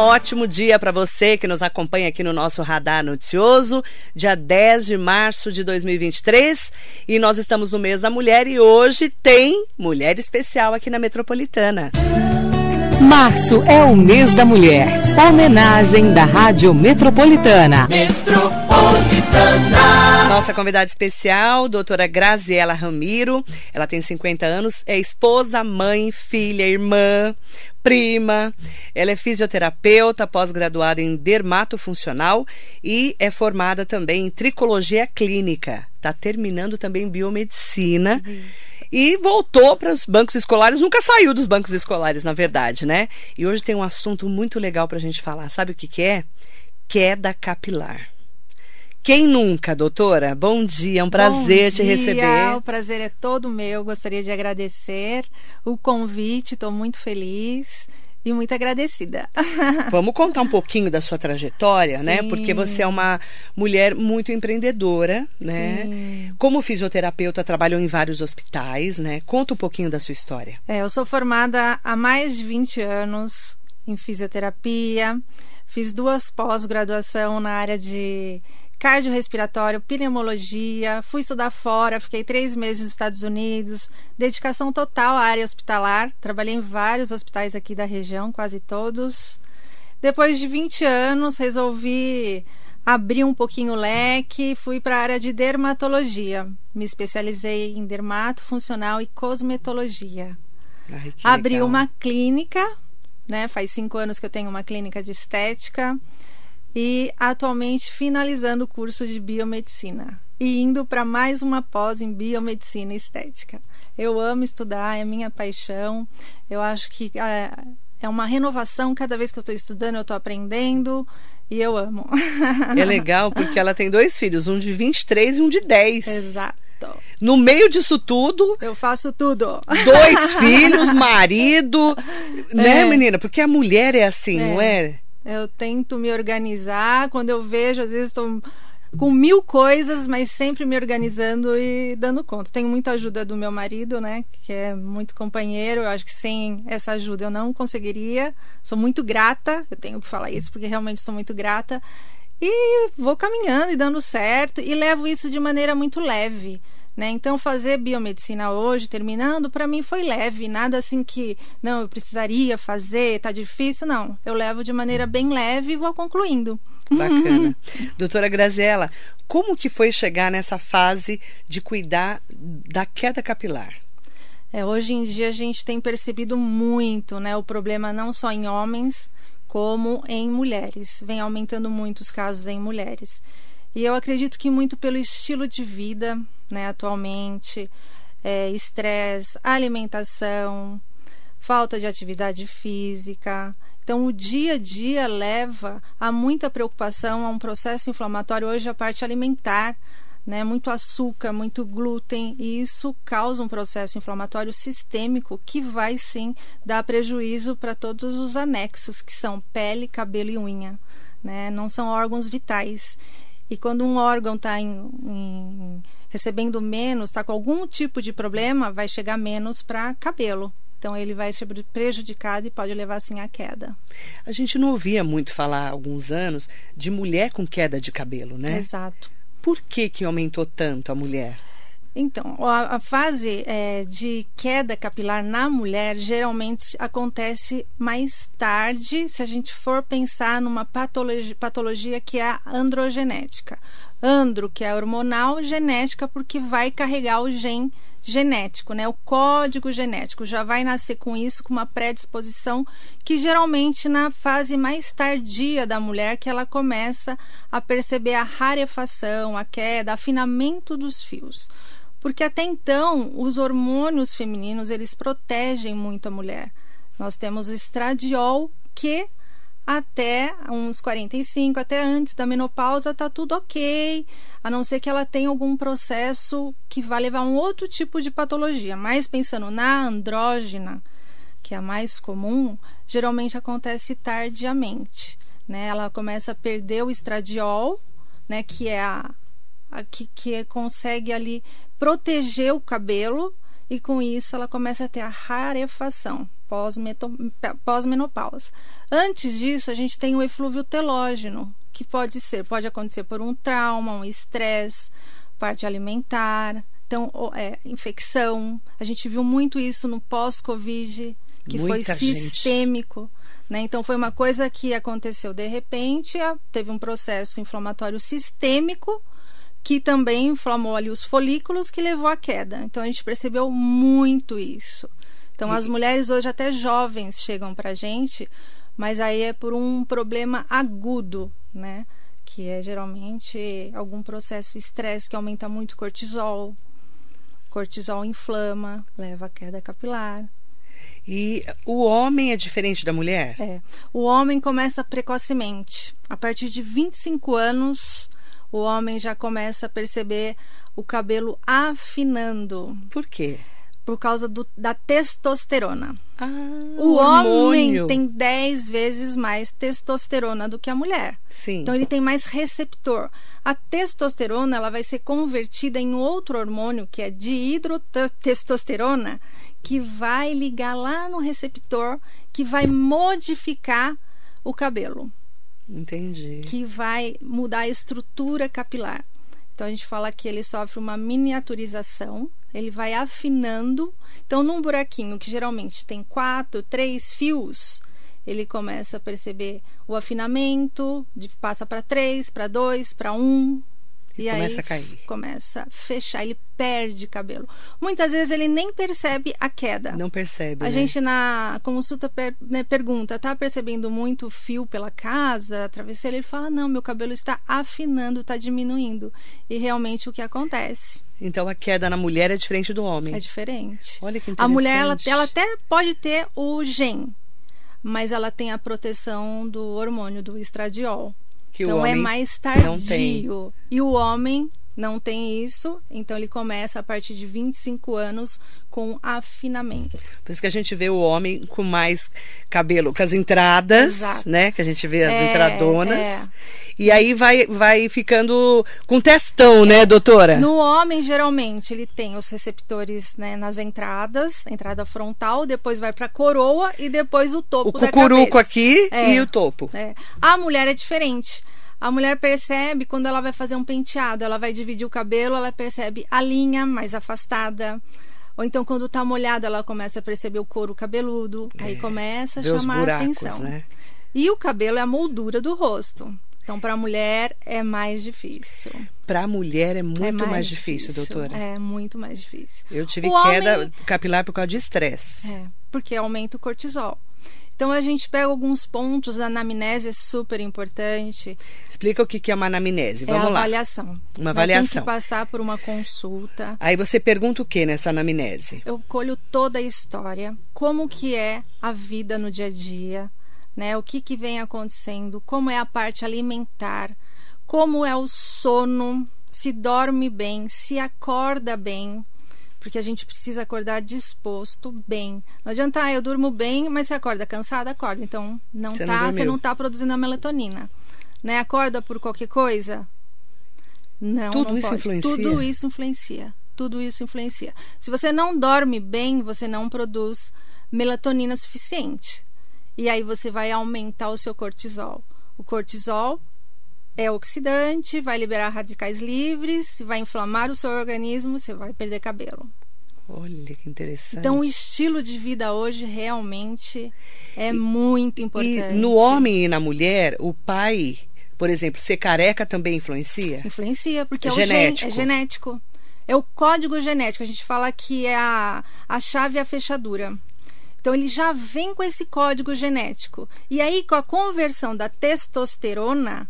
ótimo dia para você que nos acompanha aqui no nosso Radar Noticioso, dia 10 de março de 2023. E nós estamos no mês da mulher e hoje tem mulher especial aqui na Metropolitana. Março é o mês da mulher. Homenagem da Rádio Metropolitana. Metropolitana. Nossa convidada especial, doutora Graziela Ramiro. Ela tem 50 anos, é esposa, mãe, filha, irmã, prima. Ela é fisioterapeuta, pós-graduada em dermatofuncional e é formada também em tricologia clínica. Está terminando também biomedicina. E voltou para os bancos escolares, nunca saiu dos bancos escolares, na verdade, né? E hoje tem um assunto muito legal para a gente falar. Sabe o que, que é? Queda capilar. Quem nunca, doutora? Bom dia, é um prazer Bom te receber. O prazer é todo meu. Gostaria de agradecer o convite, estou muito feliz e muito agradecida. Vamos contar um pouquinho da sua trajetória, Sim. né? Porque você é uma mulher muito empreendedora, né? Sim. Como fisioterapeuta, trabalhou em vários hospitais, né? Conta um pouquinho da sua história. É, eu sou formada há mais de 20 anos em fisioterapia. Fiz duas pós-graduação na área de cardiorrespiratório, pneumologia, fui estudar fora, fiquei três meses nos Estados Unidos, dedicação total à área hospitalar, trabalhei em vários hospitais aqui da região, quase todos. Depois de 20 anos, resolvi abrir um pouquinho o leque, fui para a área de dermatologia. Me especializei em dermato funcional e cosmetologia. Ai, Abri legal. uma clínica, né? Faz cinco anos que eu tenho uma clínica de estética e atualmente finalizando o curso de biomedicina e indo para mais uma pós em biomedicina estética. Eu amo estudar, é minha paixão. Eu acho que é, é uma renovação. Cada vez que eu estou estudando, eu estou aprendendo e eu amo. É legal porque ela tem dois filhos, um de 23 e um de 10. Exato. No meio disso tudo. Eu faço tudo. Dois filhos, marido. Né, é. menina? Porque a mulher é assim, é. não é? Eu tento me organizar. Quando eu vejo, às vezes estou com mil coisas, mas sempre me organizando e dando conta. Tenho muita ajuda do meu marido, né? Que é muito companheiro. Eu acho que sem essa ajuda eu não conseguiria. Sou muito grata. Eu tenho que falar isso porque realmente sou muito grata. E vou caminhando e dando certo e levo isso de maneira muito leve. Né? Então, fazer biomedicina hoje, terminando, para mim foi leve, nada assim que, não, eu precisaria fazer, tá difícil, não. Eu levo de maneira bem leve e vou concluindo. Bacana. Doutora Graziella, como que foi chegar nessa fase de cuidar da queda capilar? É, hoje em dia a gente tem percebido muito né, o problema não só em homens, como em mulheres. Vem aumentando muito os casos em mulheres. E eu acredito que muito pelo estilo de vida, né, atualmente, é, estresse, alimentação, falta de atividade física. Então, o dia a dia leva a muita preocupação, a um processo inflamatório, hoje a parte alimentar, né, muito açúcar, muito glúten, e isso causa um processo inflamatório sistêmico que vai sim dar prejuízo para todos os anexos, que são pele, cabelo e unha. Né? Não são órgãos vitais. E quando um órgão está recebendo menos, está com algum tipo de problema, vai chegar menos para cabelo. Então ele vai ser prejudicado e pode levar assim à queda. A gente não ouvia muito falar há alguns anos de mulher com queda de cabelo, né? Exato. Por que que aumentou tanto a mulher? Então, a, a fase é, de queda capilar na mulher geralmente acontece mais tarde, se a gente for pensar numa patologia, patologia que é a androgenética. Andro, que é hormonal, genética, porque vai carregar o gene genético, né? O código genético já vai nascer com isso, com uma predisposição que geralmente na fase mais tardia da mulher que ela começa a perceber a rarefação, a queda, afinamento dos fios porque até então os hormônios femininos eles protegem muito a mulher. Nós temos o estradiol que até uns 45, até antes da menopausa, tá tudo ok, a não ser que ela tenha algum processo que vai levar a um outro tipo de patologia. Mas pensando na andrógena, que é a mais comum, geralmente acontece tardiamente. Né? Ela começa a perder o estradiol, né, que é a, a que, que consegue ali proteger o cabelo e com isso ela começa a ter a rarefação pós-menopausa. Antes disso, a gente tem o eflúvio telógeno, que pode ser, pode acontecer por um trauma, um estresse, parte alimentar, então é, infecção. A gente viu muito isso no pós-Covid, que Muita foi sistêmico. Né? Então foi uma coisa que aconteceu de repente, teve um processo inflamatório sistêmico que também inflamou ali os folículos que levou à queda. Então a gente percebeu muito isso. Então as mulheres hoje até jovens chegam para a gente, mas aí é por um problema agudo, né? Que é geralmente algum processo de estresse que aumenta muito cortisol. Cortisol inflama, leva à queda capilar. E o homem é diferente da mulher? É. O homem começa precocemente. A partir de 25 anos, o homem já começa a perceber o cabelo afinando. Por quê? por causa do, da testosterona. Ah, o homem tem 10 vezes mais testosterona do que a mulher. Sim. Então ele tem mais receptor. A testosterona ela vai ser convertida em outro hormônio que é dihidrotestosterona, que vai ligar lá no receptor, que vai modificar o cabelo. Entendi. Que vai mudar a estrutura capilar. Então a gente fala que ele sofre uma miniaturização, ele vai afinando. Então, num buraquinho que geralmente tem quatro, três fios, ele começa a perceber o afinamento, passa para três, para dois, para um, e, e começa a cair. Começa a fechar, ele perde cabelo. Muitas vezes ele nem percebe a queda. Não percebe. A né? gente na consulta per, né, pergunta: tá percebendo muito fio pela casa, travesseiro? Ele fala: não, meu cabelo está afinando, está diminuindo. E realmente o que acontece. Então a queda na mulher é diferente do homem. É diferente. Olha que interessante. A mulher ela, ela até pode ter o gen, mas ela tem a proteção do hormônio do estradiol. Que então é mais tardio. E o homem não tem isso, então ele começa a partir de 25 anos com afinamento. Por isso que a gente vê o homem com mais cabelo, com as entradas, Exato. né? Que a gente vê as é, entradonas. É. E aí vai, vai ficando com testão, né, doutora? No homem, geralmente, ele tem os receptores né, nas entradas, entrada frontal, depois vai para a coroa e depois o topo o da cucuruco cabeça. aqui é, e o topo. É. A mulher é diferente. A mulher percebe quando ela vai fazer um penteado, ela vai dividir o cabelo, ela percebe a linha mais afastada. Ou então, quando está molhada, ela começa a perceber o couro cabeludo. É, aí começa a chamar buracos, a atenção. Né? E o cabelo é a moldura do rosto. Então, para a mulher é mais difícil. Para a mulher é muito é mais, mais difícil, difícil, doutora. É muito mais difícil. Eu tive o queda homem... capilar por causa de estresse. É, porque aumenta o cortisol. Então a gente pega alguns pontos, a anamnese é super importante. Explica o que é uma anamnese, vamos é lá. avaliação. Uma avaliação. Tem que passar por uma consulta. Aí você pergunta o que nessa anamnese? Eu colho toda a história, como que é a vida no dia a dia, né? O que que vem acontecendo, como é a parte alimentar, como é o sono, se dorme bem, se acorda bem, porque a gente precisa acordar disposto bem. Não adianta, ah, eu durmo bem, mas você acorda cansada, acorda. Então, não você tá, não você não tá produzindo a melatonina. Né? Acorda por qualquer coisa? Não, Tudo não isso pode. influencia? Tudo isso influencia. Tudo isso influencia. Se você não dorme bem, você não produz melatonina suficiente. E aí você vai aumentar o seu cortisol. O cortisol é oxidante, vai liberar radicais livres, vai inflamar o seu organismo, você vai perder cabelo. Olha que interessante. Então, o estilo de vida hoje realmente é e, muito importante. E no homem e na mulher, o pai, por exemplo, ser careca também influencia? Influencia, porque é, é genético. Gen, é genético. É o código genético. A gente fala que é a, a chave e a fechadura. Então, ele já vem com esse código genético. E aí, com a conversão da testosterona,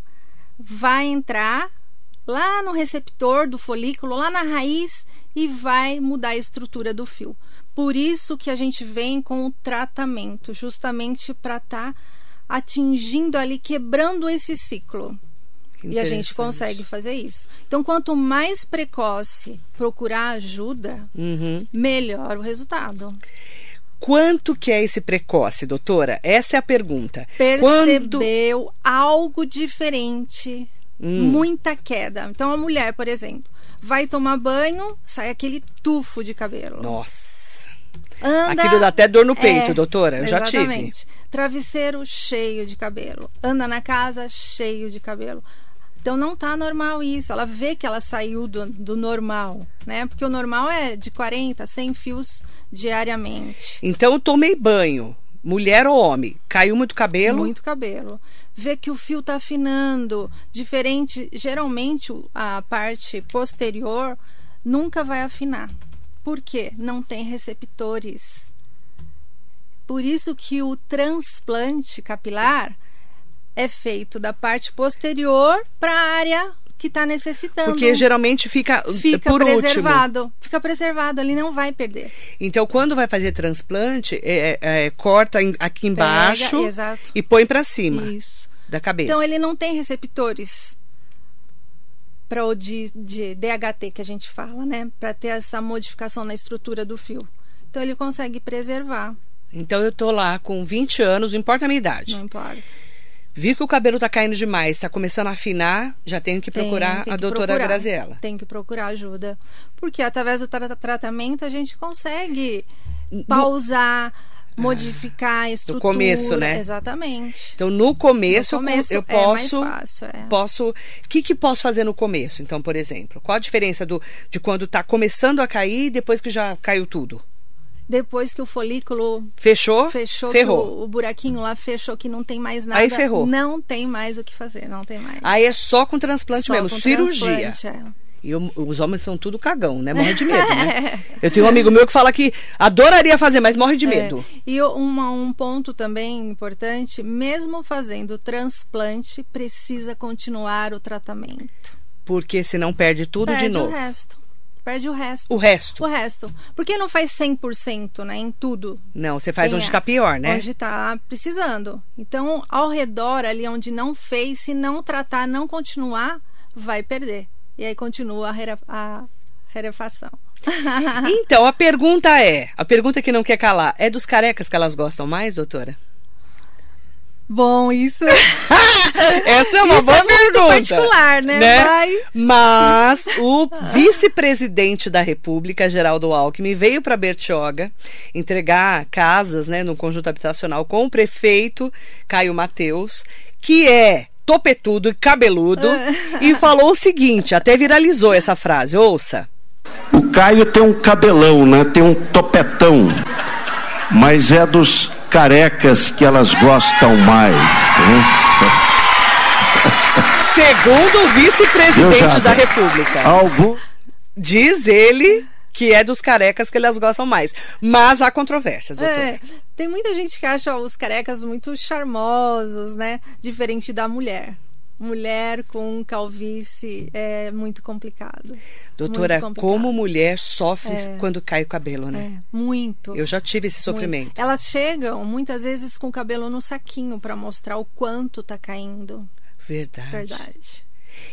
vai entrar lá no receptor do folículo, lá na raiz e vai mudar a estrutura do fio. Por isso que a gente vem com o tratamento, justamente para estar tá atingindo ali, quebrando esse ciclo. E a gente consegue fazer isso. Então, quanto mais precoce procurar ajuda, uhum. melhor o resultado. Quanto que é esse precoce, doutora? Essa é a pergunta. Percebeu Quando... algo diferente Hum. Muita queda. Então a mulher, por exemplo, vai tomar banho, sai aquele tufo de cabelo. Nossa. Anda, Aquilo dá até dor no peito, É, doutora. Eu já tive. exatamente. Travesseiro cheio de cabelo. Anda na casa cheio de cabelo. Então não tá normal isso. Ela vê que ela saiu do, do normal, né? Porque o normal é de 40 a 100 fios diariamente. Então eu tomei banho. Mulher ou homem? Caiu muito cabelo? Muito cabelo. Vê que o fio tá afinando. Diferente, geralmente a parte posterior nunca vai afinar. Por quê? Não tem receptores. Por isso que o transplante capilar é feito da parte posterior para a área que está necessitando. Porque geralmente fica, fica por último. preservado. Fica preservado, ali não vai perder. Então, quando vai fazer transplante, é- é- é, corta aqui embaixo Pega, exato. e põe pra cima Isso. da cabeça. Então ele não tem receptores para o de, de DHT que a gente fala, né? Para ter essa modificação na estrutura do fio. Então ele consegue preservar, Então, eu tô lá com 20 anos, não importa a minha idade. não importa. Vi que o cabelo tá caindo demais, tá começando a afinar, já tenho que Tem- procurar tem a que doutora procurar. Graziella. Tem que procurar ajuda. Porque através do tra- tratamento a gente consegue pausar, modificar a estrutura. começo, né? Exatamente. Então, no começo, No começo eu é mais posso. fácil, é. Posso. O que, que posso fazer no começo? Então, por exemplo, qual a diferença do, de quando tá começando a cair e depois que já caiu tudo? Depois que o folículo Fechou? fechou, Ferrou. o, o buraquinho lá fechou, que não tem mais nada. Aí ferrou. Não tem mais o que fazer, não tem mais. Aí é só com transplante Só mesmo, com cirurgia. transplante, é. E eu- os homens são tudo cagão, né? Morre de medo, né? Eu tenho um amigo meu que fala que adoraria fazer, mas morre de medo. É. E uma- um ponto também importante, mesmo fazendo transplante, precisa continuar o tratamento. Porque senão perde tudo Perde de novo. o resto. Perde o resto. O resto. O resto. Porque não faz 100%, né, em tudo. Não, você faz Tem onde a- tá pior, né? Onde está precisando. Então, ao redor, ali onde não fez, se não tratar, não continuar, vai perder. E aí continua a, rere- a rerefação. Então, a pergunta é: a pergunta que não quer calar, é dos carecas que elas gostam mais, doutora? Bom, isso Essa é uma Isso boa é muito pergunta. particular, né? Mas- Mas o vice-presidente da República, Geraldo Alckmin, veio para Bertioga entregar casas né, no conjunto habitacional com o prefeito Caio Mateus, que é topetudo e cabeludo, e falou o seguinte, até viralizou essa frase, ouça. O Caio tem um cabelão, né? Tem um topetão. Mas é dos carecas que elas gostam mais. Né? Segundo o vice-presidente da República. Algum... Diz ele que é dos carecas que elas gostam mais. Mas há controvérsias, doutor. É, tem muita gente que acha os carecas muito charmosos, né? Diferente da mulher. Mulher com calvície é muito complicado. Doutora, Muito complicado. como mulher sofre É. quando cai o cabelo, né? É, muito. Eu já tive esse sofrimento. Muito. Elas chegam muitas vezes com o cabelo no saquinho para mostrar o quanto tá caindo. Verdade. Verdade.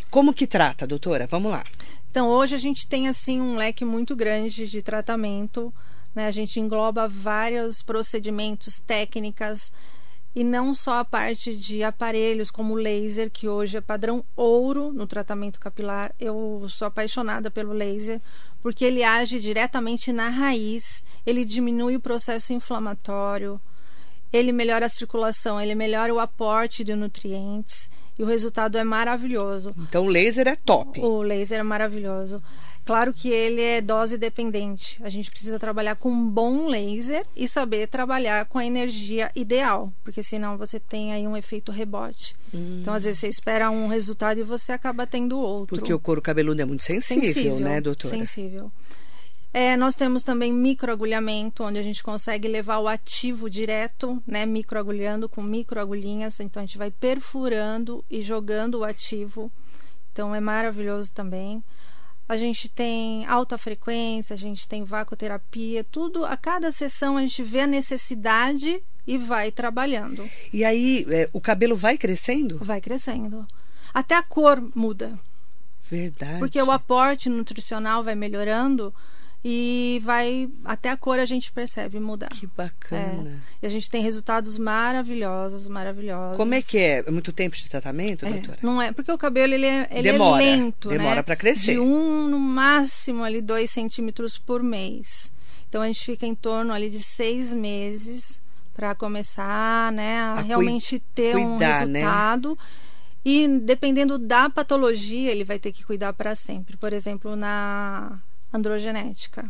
Como que trata, doutora? Vamos lá. Então, hoje a gente tem assim um leque muito grande de tratamento, né? A gente engloba vários procedimentos, técnicas e não só a parte de aparelhos como o laser, que hoje é padrão ouro no tratamento capilar. Eu sou apaixonada pelo laser porque ele age diretamente na raiz, ele diminui o processo inflamatório, ele melhora a circulação, ele melhora o aporte de nutrientes e o resultado é maravilhoso. Então, o laser é top. O laser é maravilhoso. Claro que ele é dose dependente. A gente precisa trabalhar com um bom laser e saber trabalhar com a energia ideal, porque senão você tem aí um efeito rebote. Então, às vezes você espera um resultado e você acaba tendo outro. Porque o couro cabeludo é muito sensível, né, doutora? Sensível. É, nós temos também microagulhamento, onde a gente consegue levar o ativo direto, né, microagulhando com microagulhinhas. Então a gente vai perfurando e jogando o ativo. Então é maravilhoso também. A gente tem alta frequência, a gente tem vacoterapia, tudo. A cada sessão a gente vê a necessidade e vai trabalhando. E aí, é, o cabelo vai crescendo? Vai crescendo. Até a cor muda. Verdade. Porque o aporte nutricional vai melhorando e vai até a cor a gente percebe mudar. Que bacana. É. E a gente tem resultados maravilhosos, maravilhosos. Como é que é? É muito tempo de tratamento, É, doutora? não é porque o cabelo ele é, ele Demora. é lento, Demora né? pra crescer. De um no máximo ali dois centímetros por mês. Então a gente fica em torno ali de seis meses para começar, né, a, A realmente ter um cuidar, né? resultado. E dependendo da patologia, ele vai ter que cuidar para sempre. Por exemplo, na androgenética,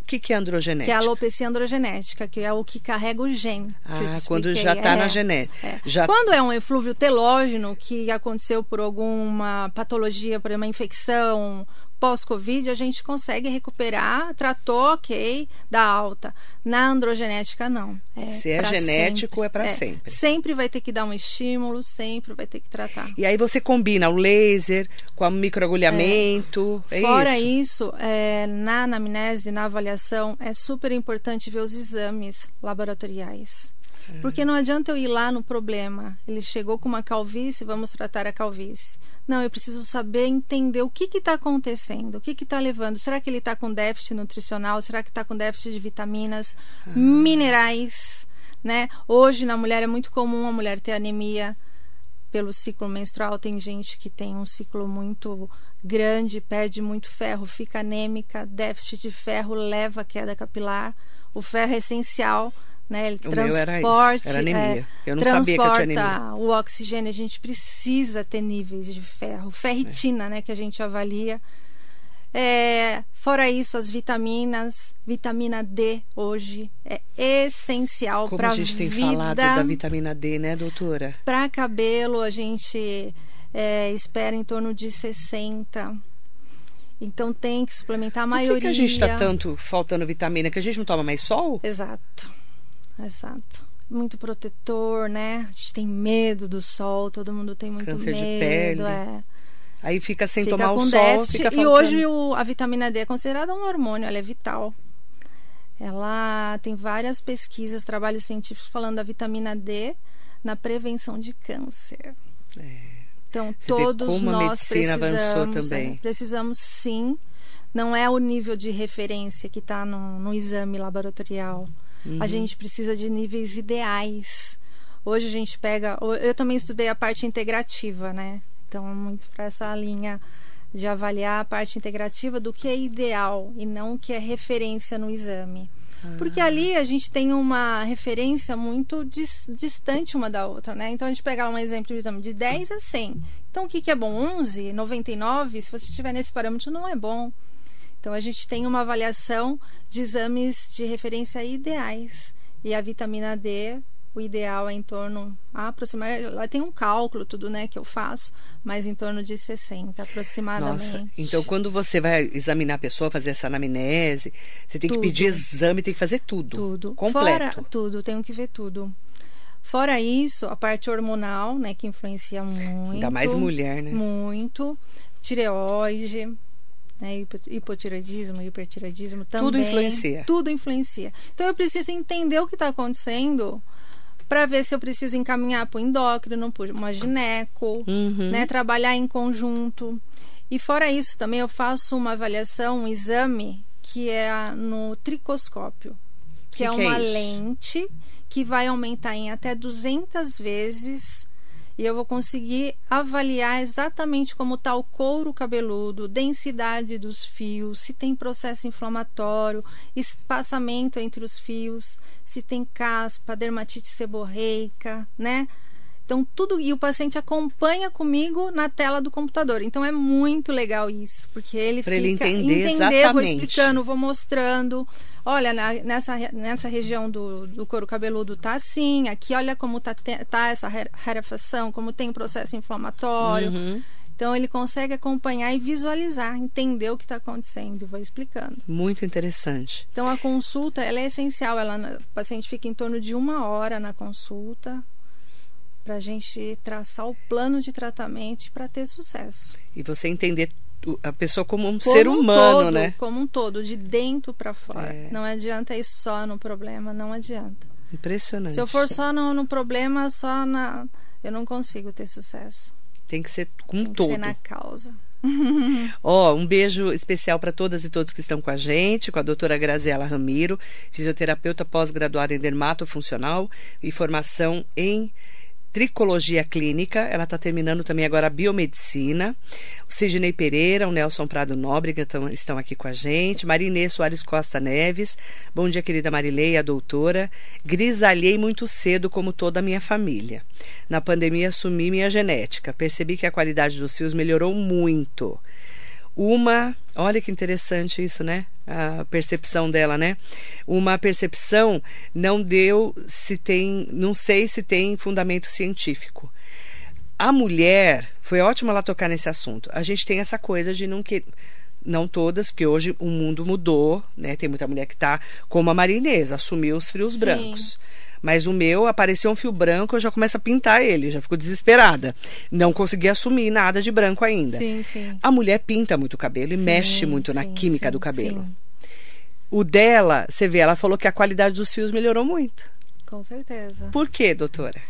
O que, que é que androgenética? é a alopecia androgenética, que é o que carrega o gene. que Ah, quando já está É. na genética. É. Já... Quando é um eflúvio telógeno que aconteceu por alguma patologia, por uma infecção pós-Covid, a gente consegue recuperar, tratou, ok, dá alta. Na androgenética, não. Se é genético, sempre. é pra sempre. Sempre vai ter que dar um estímulo, sempre vai ter que tratar. E aí você combina o laser com o microagulhamento. É, Fora isso. isso, é, na anamnese, na avaliação, é super importante ver os exames laboratoriais. É. Porque não adianta eu ir lá no problema. Ele chegou com uma calvície, vamos tratar a calvície. Não, eu preciso saber entender o que está acontecendo, o que está levando. Será que ele está com déficit nutricional? Será que está com déficit de vitaminas, Ah. minerais? Né? Hoje, na mulher, é muito comum a mulher ter anemia pelo ciclo menstrual. Tem gente que tem um ciclo muito grande, perde muito ferro, fica anêmica. Déficit de ferro leva à queda capilar. O ferro é essencial. Né? Ele O meu era isso, transporte, era anemia. é, Eu não sabia que eu tinha transporta anemia. o oxigênio. A gente precisa ter níveis de ferro. Ferritina, né? Que a gente avalia. É, fora isso, as vitaminas, vitamina D hoje é essencial para a gente tem vida, falado da vitamina D, né, doutora? Para cabelo, a gente é, espera em torno de 60. Então tem que suplementar a Por maioria. que, que a gente está tanto faltando vitamina? Que a gente não toma mais sol? Exato. Exato. Muito protetor, né? A gente tem medo do sol, todo mundo tem muito Câncer de medo. pele. É. Aí fica sem Fica tomar o sol, fica E faltando. hoje o- a vitamina D é considerada um hormônio, ela é vital. Ela tem várias pesquisas, trabalhos científicos falando da vitamina D na prevenção de câncer. Então, É. Você vê todos nós precisamos, avançou também. é, precisamos sim. Não é o nível de referência que está no, no exame laboratorial. Uhum. A gente precisa de níveis ideais. Hoje a gente pega. Eu também estudei a parte integrativa, né? Então, é muito para essa linha de avaliar a parte integrativa do que é ideal e não o que é referência no exame. Porque Ah. ali a gente tem uma referência muito dis- distante uma da outra, né? Então a gente pegar um exemplo do exame de 10 a 100. Então o que, que é bom? 11, 99, se você estiver nesse parâmetro, não é bom. Então a gente tem uma avaliação de exames de referência ideais. E a vitamina D, o ideal é em torno aproximadamente, lá tem um cálculo tudo, né, que eu faço, mas em torno de 60 aproximadamente. Nossa, então quando você vai examinar a pessoa, fazer essa anamnese, você tem que Tudo. pedir exame, tem que fazer tudo. Tudo. Completo. Fora tudo, tenho que ver tudo. Fora isso, a parte hormonal, né, que influencia muito. Ainda mais mulher, né? Muito. Tireoide, né, hipo- hipotireoidismo, hipertireoidismo também. Tudo influencia. Tudo influencia. Então eu preciso entender o que está acontecendo para ver se eu preciso encaminhar para o endócrino, para uma gineco, Uhum. né, trabalhar em conjunto. E fora isso, também eu faço uma avaliação, um exame que é no tricoscópio, que, Que é que é uma lente que vai aumentar em até 200 vezes e eu vou conseguir avaliar exatamente como está o couro cabeludo, densidade dos fios, se tem processo inflamatório, espaçamento entre os fios, se tem caspa, dermatite seborreica, né? Então, tudo. E o paciente acompanha comigo na tela do computador. Então, é muito legal isso, porque ele Pra fica. ele entender vou exatamente. explicando, vou mostrando. Olha, na- nessa, nessa região do, do couro cabeludo tá assim. Aqui, olha como tá, tá essa ra- rarefação, como tem processo inflamatório. Uhum. Então, ele consegue acompanhar e visualizar, entender o que está acontecendo. E vou explicando. Muito interessante. Então, a consulta ela é essencial. Ela, o paciente fica em torno de uma hora na consulta para a gente traçar o plano de tratamento para ter sucesso. E você entender a pessoa como um Como ser um humano, todo, né? Como um todo, de dentro para fora. É. Não adianta ir só no problema, não adianta. Impressionante. Se eu for só no, no problema, só na. Eu não consigo ter sucesso. Tem que ser com Tem que todo. ser na causa. Ó, um beijo especial para todas e todos que estão com a gente, com a doutora Graziela Ramiro, fisioterapeuta pós-graduada em dermatofuncional e formação em tricologia clínica. Ela está terminando também agora a biomedicina. O Sidney Pereira, o Nelson Prado Nóbrega tão, estão aqui com a gente. Marinê Soares Costa Neves. Bom dia, querida Marilei, a doutora. Grisalhei muito cedo, como toda a minha família. Na pandemia, assumi minha genética. Percebi que a qualidade dos fios melhorou muito. Uma, olha que interessante isso, né? A percepção dela, né? Uma percepção não deu se tem, não sei se tem fundamento científico. A mulher, foi ótimo ela tocar nesse assunto. A gente tem essa coisa de não que não todas, porque hoje o mundo mudou, né? Tem muita mulher que tá como a marinesa, assumiu os frios Sim. brancos. Mas o meu apareceu um fio branco, eu já começo a pintar ele, já fico desesperada. Não consegui assumir nada de branco ainda. Sim, sim. A mulher pinta muito o cabelo e sim, mexe muito na química do cabelo. O dela, você vê, ela falou que a qualidade dos fios melhorou muito. Com certeza. Por quê, doutora?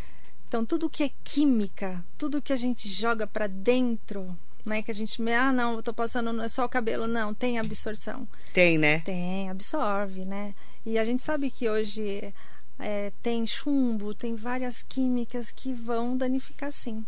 Então, tudo que é química, tudo que a gente joga para dentro, né? Que a gente, ah, não, eu tô passando não é só o cabelo, não, tem absorção. Tem, né? Tem, absorve, né? E a gente sabe que hoje é, tem chumbo, tem várias químicas que vão danificar sim.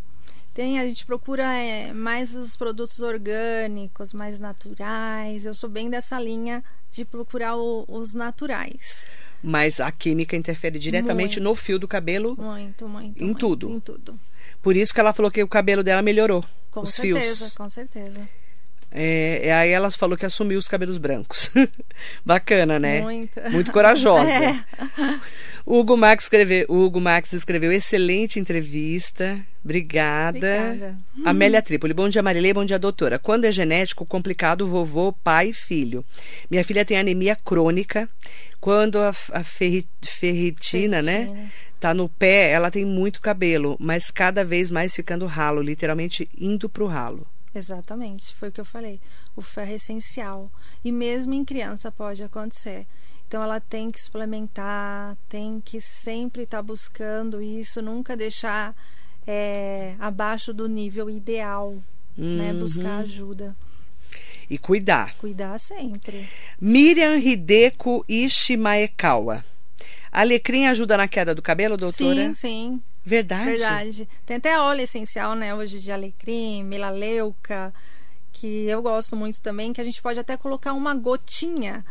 Tem, a gente procura é, mais os produtos orgânicos, mais naturais. Eu sou bem dessa linha de procurar o, os naturais. Mas a química interfere diretamente muito, no fio do cabelo? Muito, muito. Em muito, tudo? Em tudo. Por isso que ela falou que o cabelo dela melhorou. Com os certeza, fios. com certeza. É, aí ela falou que assumiu os cabelos brancos. Bacana, né? Muito. Muito corajosa. É. Hugo Max escreveu, Hugo Max escreveu excelente entrevista. Obrigada. Obrigada. Amélia Trípoli. Bom dia, Marilei. Bom dia, doutora. Quando é genético, complicado, vovô, pai e filho. Minha filha tem anemia crônica. Quando a, a ferri, ferritina, ferritina, né? Tá no pé, ela tem muito cabelo, mas cada vez mais ficando ralo, literalmente indo pro ralo. Exatamente, foi o que eu falei. O ferro é essencial. E mesmo em criança pode acontecer. Então ela tem que suplementar, tem que sempre estar tá buscando isso, nunca deixar é, abaixo do nível ideal, né? uhum. né? Buscar ajuda. E cuidar. Cuidar sempre. Miriam Hideko Ishimaekawa. Alecrim ajuda na queda do cabelo, doutora? Sim, sim. Verdade. Verdade. Tem até óleo essencial, né, hoje de alecrim, melaleuca, que eu gosto muito também, que a gente pode até colocar uma gotinha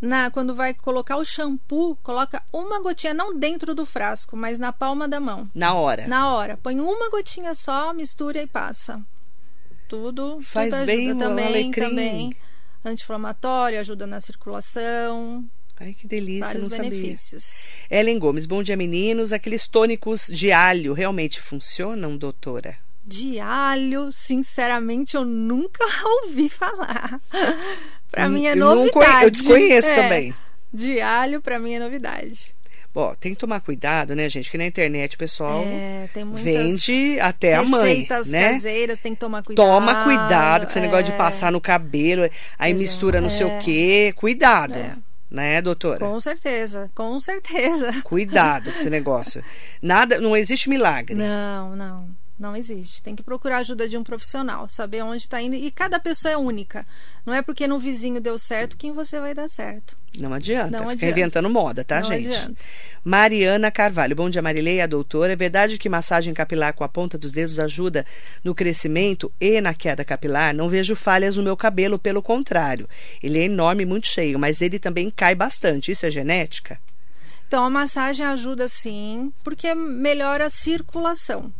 na quando vai colocar o shampoo, coloca uma gotinha não dentro do frasco, mas na palma da mão. Na hora. Na hora. Põe uma gotinha só, mistura e passa. Tudo faz tudo bem ajuda também, alecrim. também. Anti-inflamatório, ajuda na circulação. Ai, que delícia, Vários não benefícios. sabia. Ellen Gomes, bom dia, meninos. Aqueles tônicos de alho realmente funcionam, doutora? De alho, sinceramente, eu nunca ouvi falar. para mim é novidade. Eu desconheço é, também. De alho, para mim é novidade. Bom, tem que tomar cuidado, né, gente? Que na internet o pessoal é, vende até a mãe. Receitas né? caseiras, tem que tomar cuidado. Toma cuidado, que esse é... negócio de passar no cabelo, aí Exato. mistura não sei o quê. Cuidado. É. Né, doutora? Com certeza, com certeza. Cuidado com esse negócio. Nada, não existe milagre. Não, não. Não existe. Tem que procurar a ajuda de um profissional, saber onde está indo. E cada pessoa é única. Não é porque no vizinho deu certo que você vai dar certo. Não adianta. Não Fica adianta. inventando moda, tá, Não gente? Adianta. Mariana Carvalho. Bom dia, Marilei, a doutora. É verdade que massagem capilar com a ponta dos dedos ajuda no crescimento e na queda capilar? Não vejo falhas no meu cabelo, pelo contrário. Ele é enorme, muito cheio, mas ele também cai bastante. Isso é genética? Então, a massagem ajuda sim, porque melhora a circulação.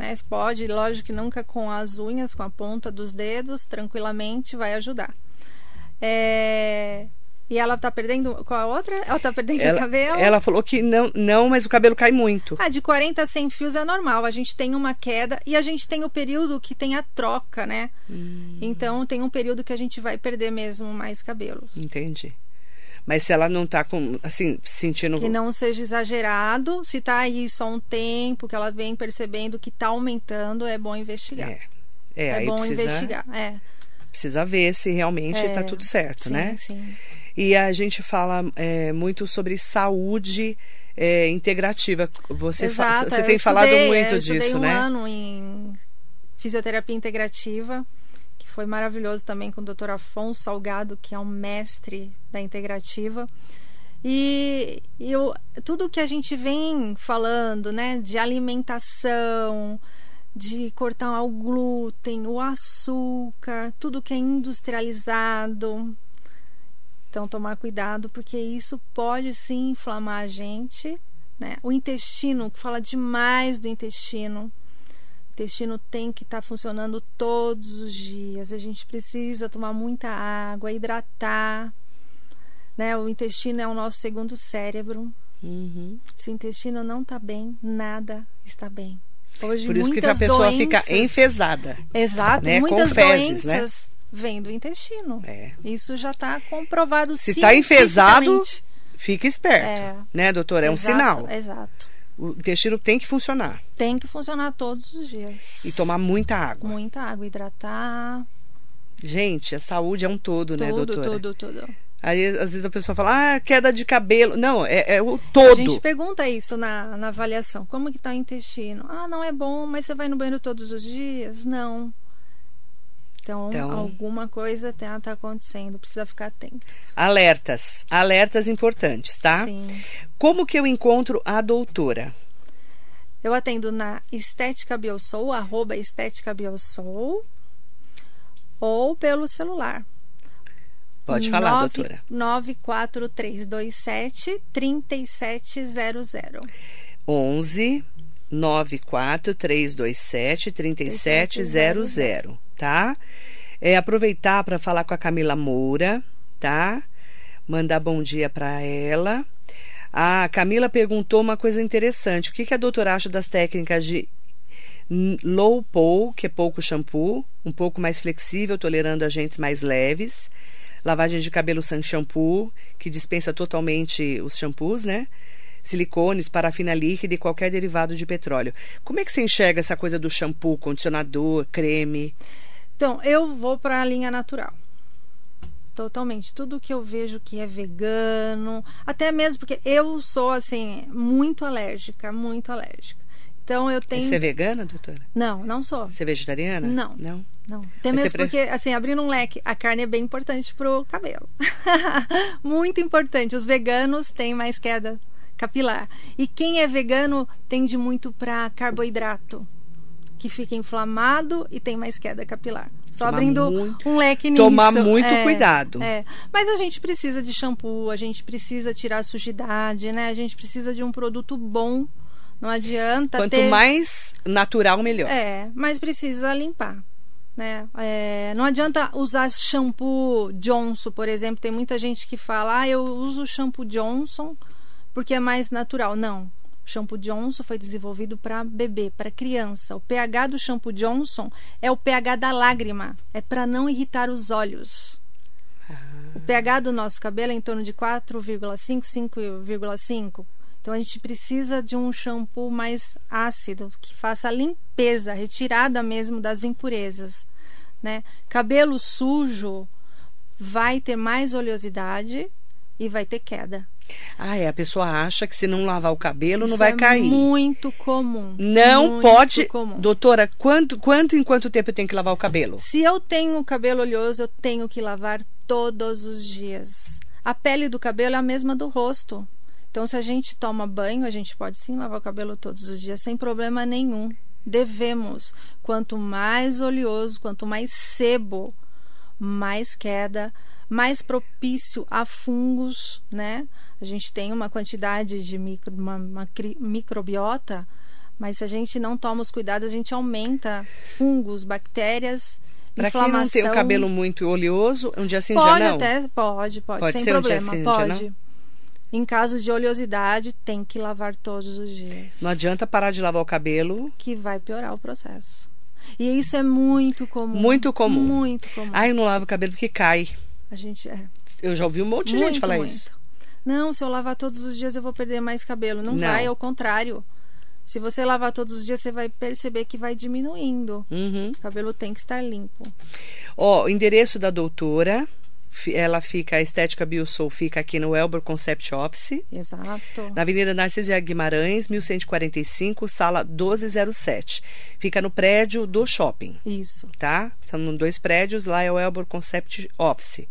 Né? Pode, lógico que nunca com as unhas, com a ponta dos dedos, tranquilamente vai ajudar. É... E ela tá perdendo. Qual a outra? Ela tá perdendo ela, o cabelo? Ela falou que não, não, mas o cabelo cai muito. Ah, de 40 a 100 fios é normal. A gente tem uma queda e a gente tem o período que tem a troca, né? Hum. Então tem um período que a gente vai perder mesmo mais cabelo. Entendi. Mas se ela não tá com, assim, sentindo. Que não seja exagerado. Se tá aí só um tempo, que ela vem percebendo que tá aumentando, é bom investigar. É, é, É aí bom precisa, investigar. É. precisa ver se realmente É, tá tudo certo, sim, né? Sim. E a gente fala é, muito sobre saúde é, integrativa. Você, fa- Exato, você eu tem falado estudei, muito eu estudei disso, um né? ano em fisioterapia integrativa foi maravilhoso também com o Dr. Afonso Salgado, que é um mestre da integrativa. E eu, tudo que a gente vem falando, né, de alimentação, de cortar o glúten, o açúcar, tudo que é industrializado. Então, tomar cuidado, porque isso pode sim inflamar a gente. Né? O intestino, que fala demais do intestino. O intestino tem que estar tá funcionando todos os dias. A gente precisa tomar muita água, hidratar. Né? O intestino é o nosso segundo cérebro. Uhum. Se o intestino não está bem, nada está bem. Hoje, Por isso que a pessoa doenças... fica enfesada. Exato, né? muitas fezes, doenças né? vêm do intestino. É. Isso já está comprovado Se está enfesado, fica esperto. É. Né, doutora? É um Exato, sinal. Exato. O intestino tem que funcionar. Tem que funcionar todos os dias. E tomar muita água. Muita água, hidratar. Gente, a saúde é um todo, né, Tudo, doutora? tudo, tudo. Aí, às vezes, a pessoa fala, ah, queda de cabelo. Não, é, é o A todo. gente pergunta isso na, na avaliação. Como que está o intestino? Ah, não é bom, mas você vai no banheiro todos os dias? Não. Então, Então- alguma coisa está tá acontecendo. Precisa ficar atento. Alertas. Alertas importantes, tá? Sim. Como que eu encontro a doutora? Eu atendo na Estética Biosoul, arroba Estética Biosoul, ou pelo celular. Pode falar, Nove- doutora. 94327 3700. 11 94 327 3700, tá? É, aproveitar para falar com a Camila Moura, tá? Mandar bom dia para ela. A Camila perguntou uma coisa interessante. O que, que a doutora acha das técnicas de low pole, que é pouco shampoo, um pouco mais flexível, tolerando agentes mais leves, lavagem de cabelo sem shampoo, que dispensa totalmente os shampoos, né? Silicones, parafina líquida e qualquer derivado de petróleo. Como é que você enxerga essa coisa do shampoo, condicionador, creme? Então, eu vou para a linha natural. Totalmente. Tudo que eu vejo que é vegano, até mesmo porque eu sou, assim, muito alérgica, muito alérgica. Então, eu tenho. Você é vegana, doutora? Não, não sou. Você é vegetariana? Não. Não? Não. Até mesmo pre- porque, assim, abrindo um leque, a carne é bem importante pro cabelo. Muito importante. Os veganos têm mais queda capilar. E quem é vegano tende muito para carboidrato, que fica inflamado e tem mais queda capilar. Só Tomar abrindo muito- um leque nisso. tomar muito É, cuidado. É. Mas a gente precisa de shampoo, a gente precisa tirar a sujidade, né? A gente precisa de um produto bom. Não adianta Quanto ter... mais natural, melhor. É, mas precisa limpar. Né? É, não adianta usar shampoo Johnson, por exemplo. Tem muita gente que fala, ah, eu uso shampoo Johnson porque é mais natural. Não. Shampoo Johnson foi desenvolvido para bebê, para criança. O pH do shampoo Johnson é o pH da lágrima. É para não irritar os olhos. O pH do nosso cabelo é em torno de 4,5, 5,5. Então a gente precisa de um shampoo mais ácido, que faça a limpeza, a retirada mesmo das impurezas. Né? Cabelo sujo vai ter mais oleosidade e vai ter queda. Ah, é. A pessoa acha que se não lavar o cabelo não Isso vai é cair. Muito comum. Não muito pode. Comum. Doutora, quanto, quanto em quanto tempo eu tenho que lavar o cabelo? Se eu tenho cabelo oleoso, eu tenho que lavar todos os dias. A pele do cabelo é a mesma do rosto. Então, se a gente toma banho, a gente pode sim lavar o cabelo todos os dias, sem problema nenhum. Devemos. Quanto mais oleoso, quanto mais sebo, mais queda, mais propício a fungos, né? A gente tem uma quantidade de micro, uma, uma microbiota, mas se a gente não toma os cuidados, a gente aumenta fungos, bactérias, Pra quem não tem o cabelo muito oleoso, um dia sim, pode dia não. até, pode, pode, Pode sem ser um dia problema, sim, um dia pode. Em caso de oleosidade, tem que lavar todos os dias. Não adianta parar de lavar o cabelo. Que vai piorar o processo. E isso é muito comum. Muito comum. Muito comum. Ai, eu não lavo o cabelo porque cai. A gente é. Eu já ouvi um monte de muito, gente falar muito. isso. Não, se eu lavar todos os dias eu vou perder mais cabelo. Não, Não. vai, ao contrário. Se você lavar todos os dias, você vai perceber que vai diminuindo. Uhum. O cabelo tem que estar limpo. Ó, o endereço da doutora, ela fica, a Estética Biosoul fica aqui no Elbor Concept Office. Exato. Na Avenida Narciso Guimarães, 1145, sala 1207. Fica no prédio do shopping. Isso. Tá? São dois prédios, lá é o Elbor Concept Office.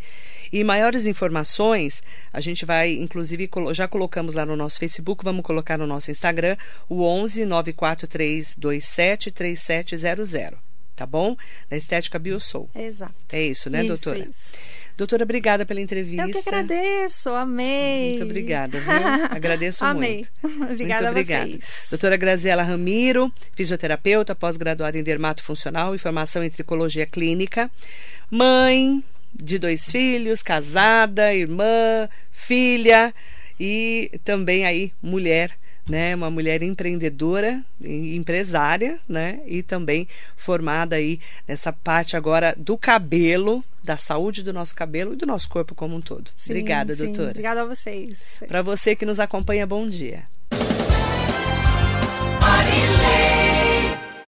E maiores informações, a gente vai, inclusive, já colocamos lá no nosso Facebook, vamos colocar no nosso Instagram, o 11 94327 3700 tá bom? Da Estética Biosoul. Exato. É isso, né, isso, doutora? Isso. Doutora, obrigada pela entrevista. Eu que agradeço, amei. Muito obrigada, viu? Agradeço amei. muito. obrigada muito obrigada. a vocês. Doutora Graziela Ramiro, fisioterapeuta, pós-graduada em dermatofuncional e formação em tricologia clínica, mãe de dois filhos, casada, irmã, filha e também aí mulher né, uma mulher empreendedora, empresária, né, e também formada aí nessa parte agora do cabelo, da saúde do nosso cabelo e do nosso corpo como um todo. Sim, Obrigada, sim. doutora. Obrigada a vocês. Para você que nos acompanha, bom dia. Marília.